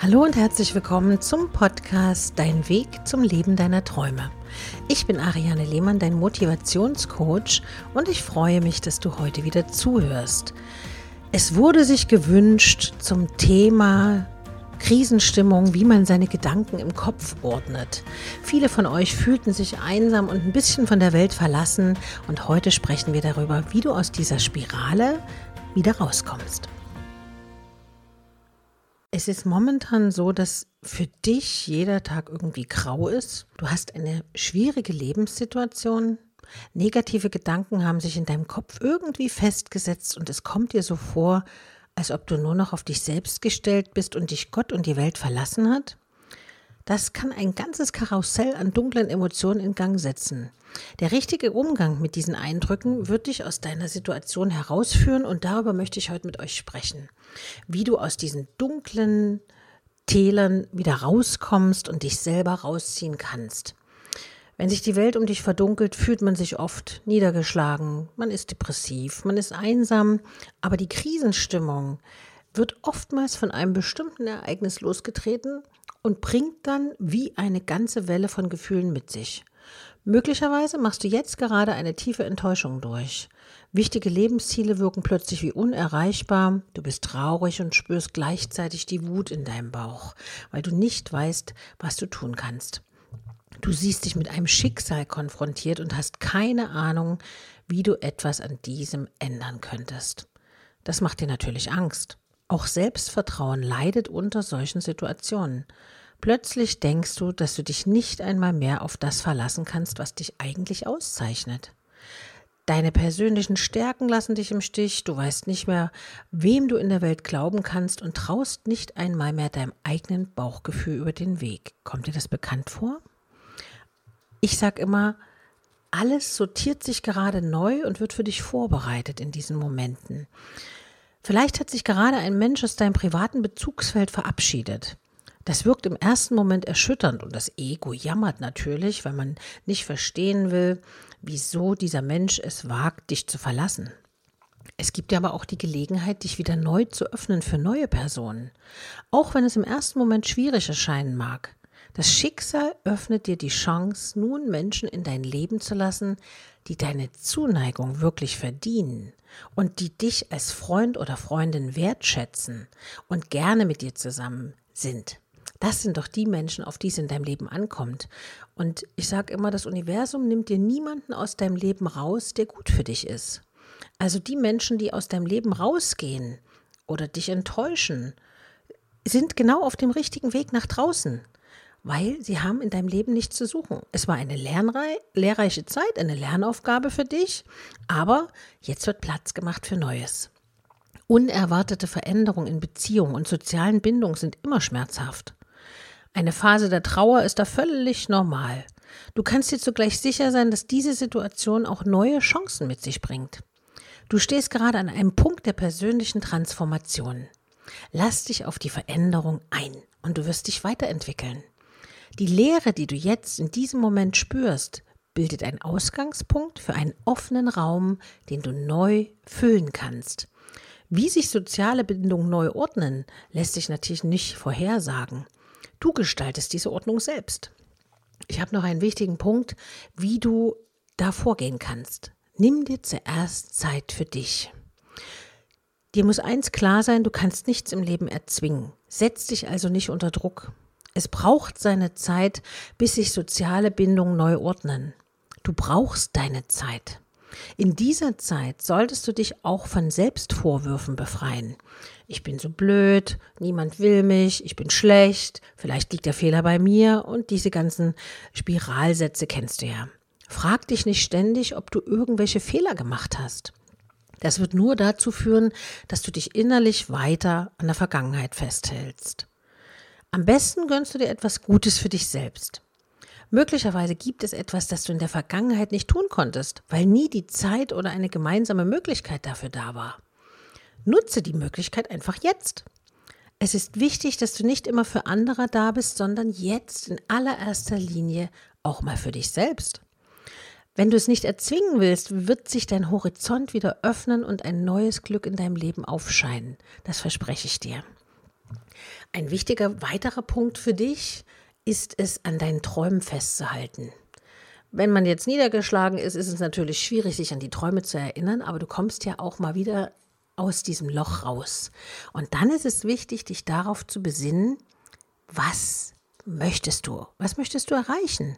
Hallo und herzlich willkommen zum Podcast Dein Weg zum Leben deiner Träume. Ich bin Ariane Lehmann, dein Motivationscoach und ich freue mich, dass du heute wieder zuhörst. Es wurde sich gewünscht zum Thema Krisenstimmung, wie man seine Gedanken im Kopf ordnet. Viele von euch fühlten sich einsam und ein bisschen von der Welt verlassen und heute sprechen wir darüber, wie du aus dieser Spirale wieder rauskommst. Es ist momentan so, dass für dich jeder Tag irgendwie grau ist. Du hast eine schwierige Lebenssituation. Negative Gedanken haben sich in deinem Kopf irgendwie festgesetzt und es kommt dir so vor, als ob du nur noch auf dich selbst gestellt bist und dich Gott und die Welt verlassen hat. Das kann ein ganzes Karussell an dunklen Emotionen in Gang setzen. Der richtige Umgang mit diesen Eindrücken wird dich aus deiner Situation herausführen und darüber möchte ich heute mit euch sprechen. Wie du aus diesen dunklen Tälern wieder rauskommst und dich selber rausziehen kannst. Wenn sich die Welt um dich verdunkelt, fühlt man sich oft niedergeschlagen, man ist depressiv, man ist einsam, aber die Krisenstimmung wird oftmals von einem bestimmten Ereignis losgetreten und bringt dann wie eine ganze Welle von Gefühlen mit sich. Möglicherweise machst du jetzt gerade eine tiefe Enttäuschung durch. Wichtige Lebensziele wirken plötzlich wie unerreichbar. Du bist traurig und spürst gleichzeitig die Wut in deinem Bauch, weil du nicht weißt, was du tun kannst. Du siehst dich mit einem Schicksal konfrontiert und hast keine Ahnung, wie du etwas an diesem ändern könntest. Das macht dir natürlich Angst. Auch Selbstvertrauen leidet unter solchen Situationen. Plötzlich denkst du, dass du dich nicht einmal mehr auf das verlassen kannst, was dich eigentlich auszeichnet. Deine persönlichen Stärken lassen dich im Stich, du weißt nicht mehr, wem du in der Welt glauben kannst und traust nicht einmal mehr deinem eigenen Bauchgefühl über den Weg. Kommt dir das bekannt vor? Ich sag immer, alles sortiert sich gerade neu und wird für dich vorbereitet in diesen Momenten. Vielleicht hat sich gerade ein Mensch aus deinem privaten Bezugsfeld verabschiedet. Das wirkt im ersten Moment erschütternd und das Ego jammert natürlich, weil man nicht verstehen will, wieso dieser Mensch es wagt, dich zu verlassen. Es gibt dir aber auch die Gelegenheit, dich wieder neu zu öffnen für neue Personen, auch wenn es im ersten Moment schwierig erscheinen mag. Das Schicksal öffnet dir die Chance, nun Menschen in dein Leben zu lassen, die deine Zuneigung wirklich verdienen und die dich als Freund oder Freundin wertschätzen und gerne mit dir zusammen sind. Das sind doch die Menschen, auf die es in deinem Leben ankommt. Und ich sage immer, das Universum nimmt dir niemanden aus deinem Leben raus, der gut für dich ist. Also die Menschen, die aus deinem Leben rausgehen oder dich enttäuschen, sind genau auf dem richtigen Weg nach draußen weil sie haben in deinem Leben nichts zu suchen. Es war eine lehrreiche Zeit, eine Lernaufgabe für dich, aber jetzt wird Platz gemacht für Neues. Unerwartete Veränderungen in Beziehungen und sozialen Bindungen sind immer schmerzhaft. Eine Phase der Trauer ist da völlig normal. Du kannst dir zugleich sicher sein, dass diese Situation auch neue Chancen mit sich bringt. Du stehst gerade an einem Punkt der persönlichen Transformation. Lass dich auf die Veränderung ein und du wirst dich weiterentwickeln. Die Leere, die du jetzt in diesem Moment spürst, bildet einen Ausgangspunkt für einen offenen Raum, den du neu füllen kannst. Wie sich soziale Bindungen neu ordnen, lässt sich natürlich nicht vorhersagen. Du gestaltest diese Ordnung selbst. Ich habe noch einen wichtigen Punkt, wie du da vorgehen kannst. Nimm dir zuerst Zeit für dich. Dir muss eins klar sein, du kannst nichts im Leben erzwingen. Setz dich also nicht unter Druck. Es braucht seine Zeit, bis sich soziale Bindungen neu ordnen. Du brauchst deine Zeit. In dieser Zeit solltest du dich auch von Selbstvorwürfen befreien. Ich bin so blöd, niemand will mich, ich bin schlecht, vielleicht liegt der Fehler bei mir und diese ganzen Spiralsätze kennst du ja. Frag dich nicht ständig, ob du irgendwelche Fehler gemacht hast. Das wird nur dazu führen, dass du dich innerlich weiter an der Vergangenheit festhältst. Am besten gönnst du dir etwas Gutes für dich selbst. Möglicherweise gibt es etwas, das du in der Vergangenheit nicht tun konntest, weil nie die Zeit oder eine gemeinsame Möglichkeit dafür da war. Nutze die Möglichkeit einfach jetzt. Es ist wichtig, dass du nicht immer für andere da bist, sondern jetzt in allererster Linie auch mal für dich selbst. Wenn du es nicht erzwingen willst, wird sich dein Horizont wieder öffnen und ein neues Glück in deinem Leben aufscheinen. Das verspreche ich dir. Ein wichtiger weiterer Punkt für dich ist es, an deinen Träumen festzuhalten. Wenn man jetzt niedergeschlagen ist, ist es natürlich schwierig, sich an die Träume zu erinnern, aber du kommst ja auch mal wieder aus diesem Loch raus. Und dann ist es wichtig, dich darauf zu besinnen, was möchtest du? Was möchtest du erreichen?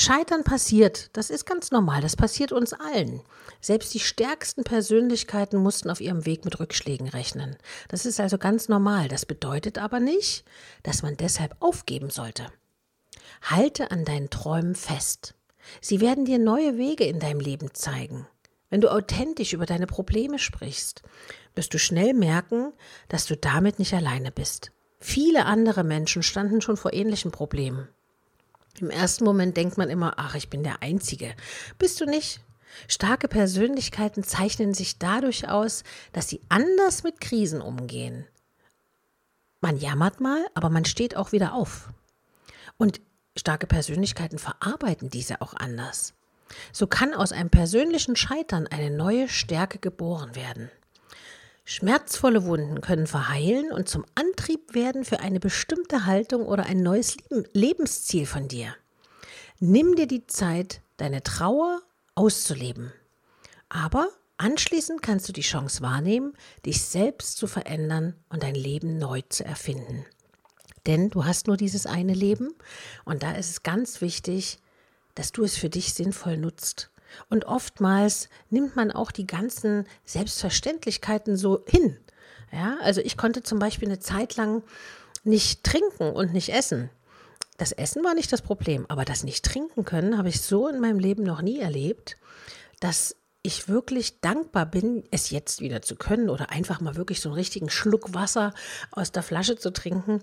Scheitern passiert, das ist ganz normal, das passiert uns allen. Selbst die stärksten Persönlichkeiten mussten auf ihrem Weg mit Rückschlägen rechnen. Das ist also ganz normal, das bedeutet aber nicht, dass man deshalb aufgeben sollte. Halte an deinen Träumen fest. Sie werden dir neue Wege in deinem Leben zeigen. Wenn du authentisch über deine Probleme sprichst, wirst du schnell merken, dass du damit nicht alleine bist. Viele andere Menschen standen schon vor ähnlichen Problemen. Im ersten Moment denkt man immer, ach, ich bin der Einzige. Bist du nicht? Starke Persönlichkeiten zeichnen sich dadurch aus, dass sie anders mit Krisen umgehen. Man jammert mal, aber man steht auch wieder auf. Und starke Persönlichkeiten verarbeiten diese auch anders. So kann aus einem persönlichen Scheitern eine neue Stärke geboren werden. Schmerzvolle Wunden können verheilen und zum Antrieb werden für eine bestimmte Haltung oder ein neues Lebensziel von dir. Nimm dir die Zeit, deine Trauer auszuleben. Aber anschließend kannst du die Chance wahrnehmen, dich selbst zu verändern und dein Leben neu zu erfinden. Denn du hast nur dieses eine Leben und da ist es ganz wichtig, dass du es für dich sinnvoll nutzt. Und oftmals nimmt man auch die ganzen Selbstverständlichkeiten so hin. Ja, also ich konnte zum Beispiel eine Zeit lang nicht trinken und nicht essen. Das Essen war nicht das Problem, aber das nicht trinken können habe ich so in meinem Leben noch nie erlebt, dass ich wirklich dankbar bin, es jetzt wieder zu können oder einfach mal wirklich so einen richtigen Schluck Wasser aus der Flasche zu trinken,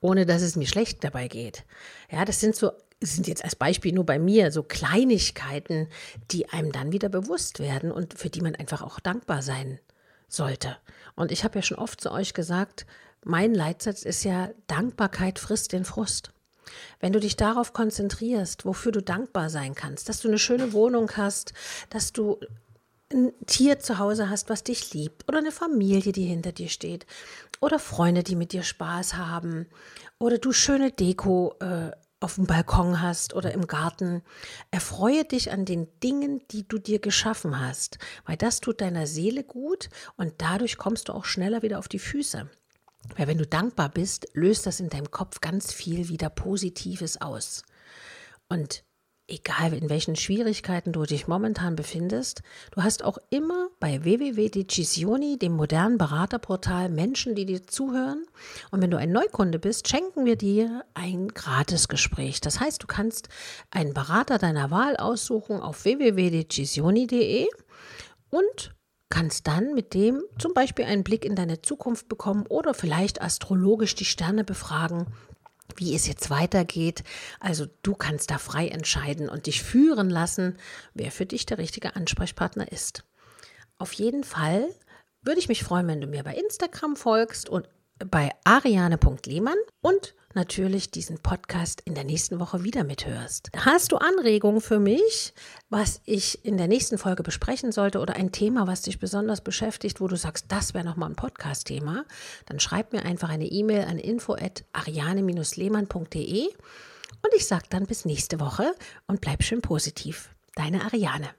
ohne dass es mir schlecht dabei geht. Ja, das sind so sind jetzt als Beispiel nur bei mir so Kleinigkeiten, die einem dann wieder bewusst werden und für die man einfach auch dankbar sein sollte. Und ich habe ja schon oft zu euch gesagt, mein Leitsatz ist ja, Dankbarkeit frisst den Frust. Wenn du dich darauf konzentrierst, wofür du dankbar sein kannst, dass du eine schöne Wohnung hast, dass du ein Tier zu Hause hast, was dich liebt, oder eine Familie, die hinter dir steht, oder Freunde, die mit dir Spaß haben, oder du schöne Deko äh, auf dem Balkon hast oder im Garten. Erfreue dich an den Dingen, die du dir geschaffen hast, weil das tut deiner Seele gut und dadurch kommst du auch schneller wieder auf die Füße. Weil wenn du dankbar bist, löst das in deinem Kopf ganz viel wieder Positives aus. Und egal in welchen Schwierigkeiten du dich momentan befindest, du hast auch immer bei www.decisioni, dem modernen Beraterportal, Menschen, die dir zuhören. Und wenn du ein Neukunde bist, schenken wir dir ein Gratisgespräch. Das heißt, du kannst einen Berater deiner Wahl aussuchen auf www.decisioni.de und kannst dann mit dem zum Beispiel einen Blick in deine Zukunft bekommen oder vielleicht astrologisch die Sterne befragen wie es jetzt weitergeht. Also du kannst da frei entscheiden und dich führen lassen, wer für dich der richtige Ansprechpartner ist. Auf jeden Fall würde ich mich freuen, wenn du mir bei Instagram folgst und bei ariane.lehmann und natürlich diesen Podcast in der nächsten Woche wieder mithörst. Hast du Anregungen für mich, was ich in der nächsten Folge besprechen sollte oder ein Thema, was dich besonders beschäftigt, wo du sagst, das wäre nochmal ein Podcast-Thema, dann schreib mir einfach eine E-Mail an info@ariane-lehmann.de und ich sage dann bis nächste Woche und bleib schön positiv. Deine Ariane.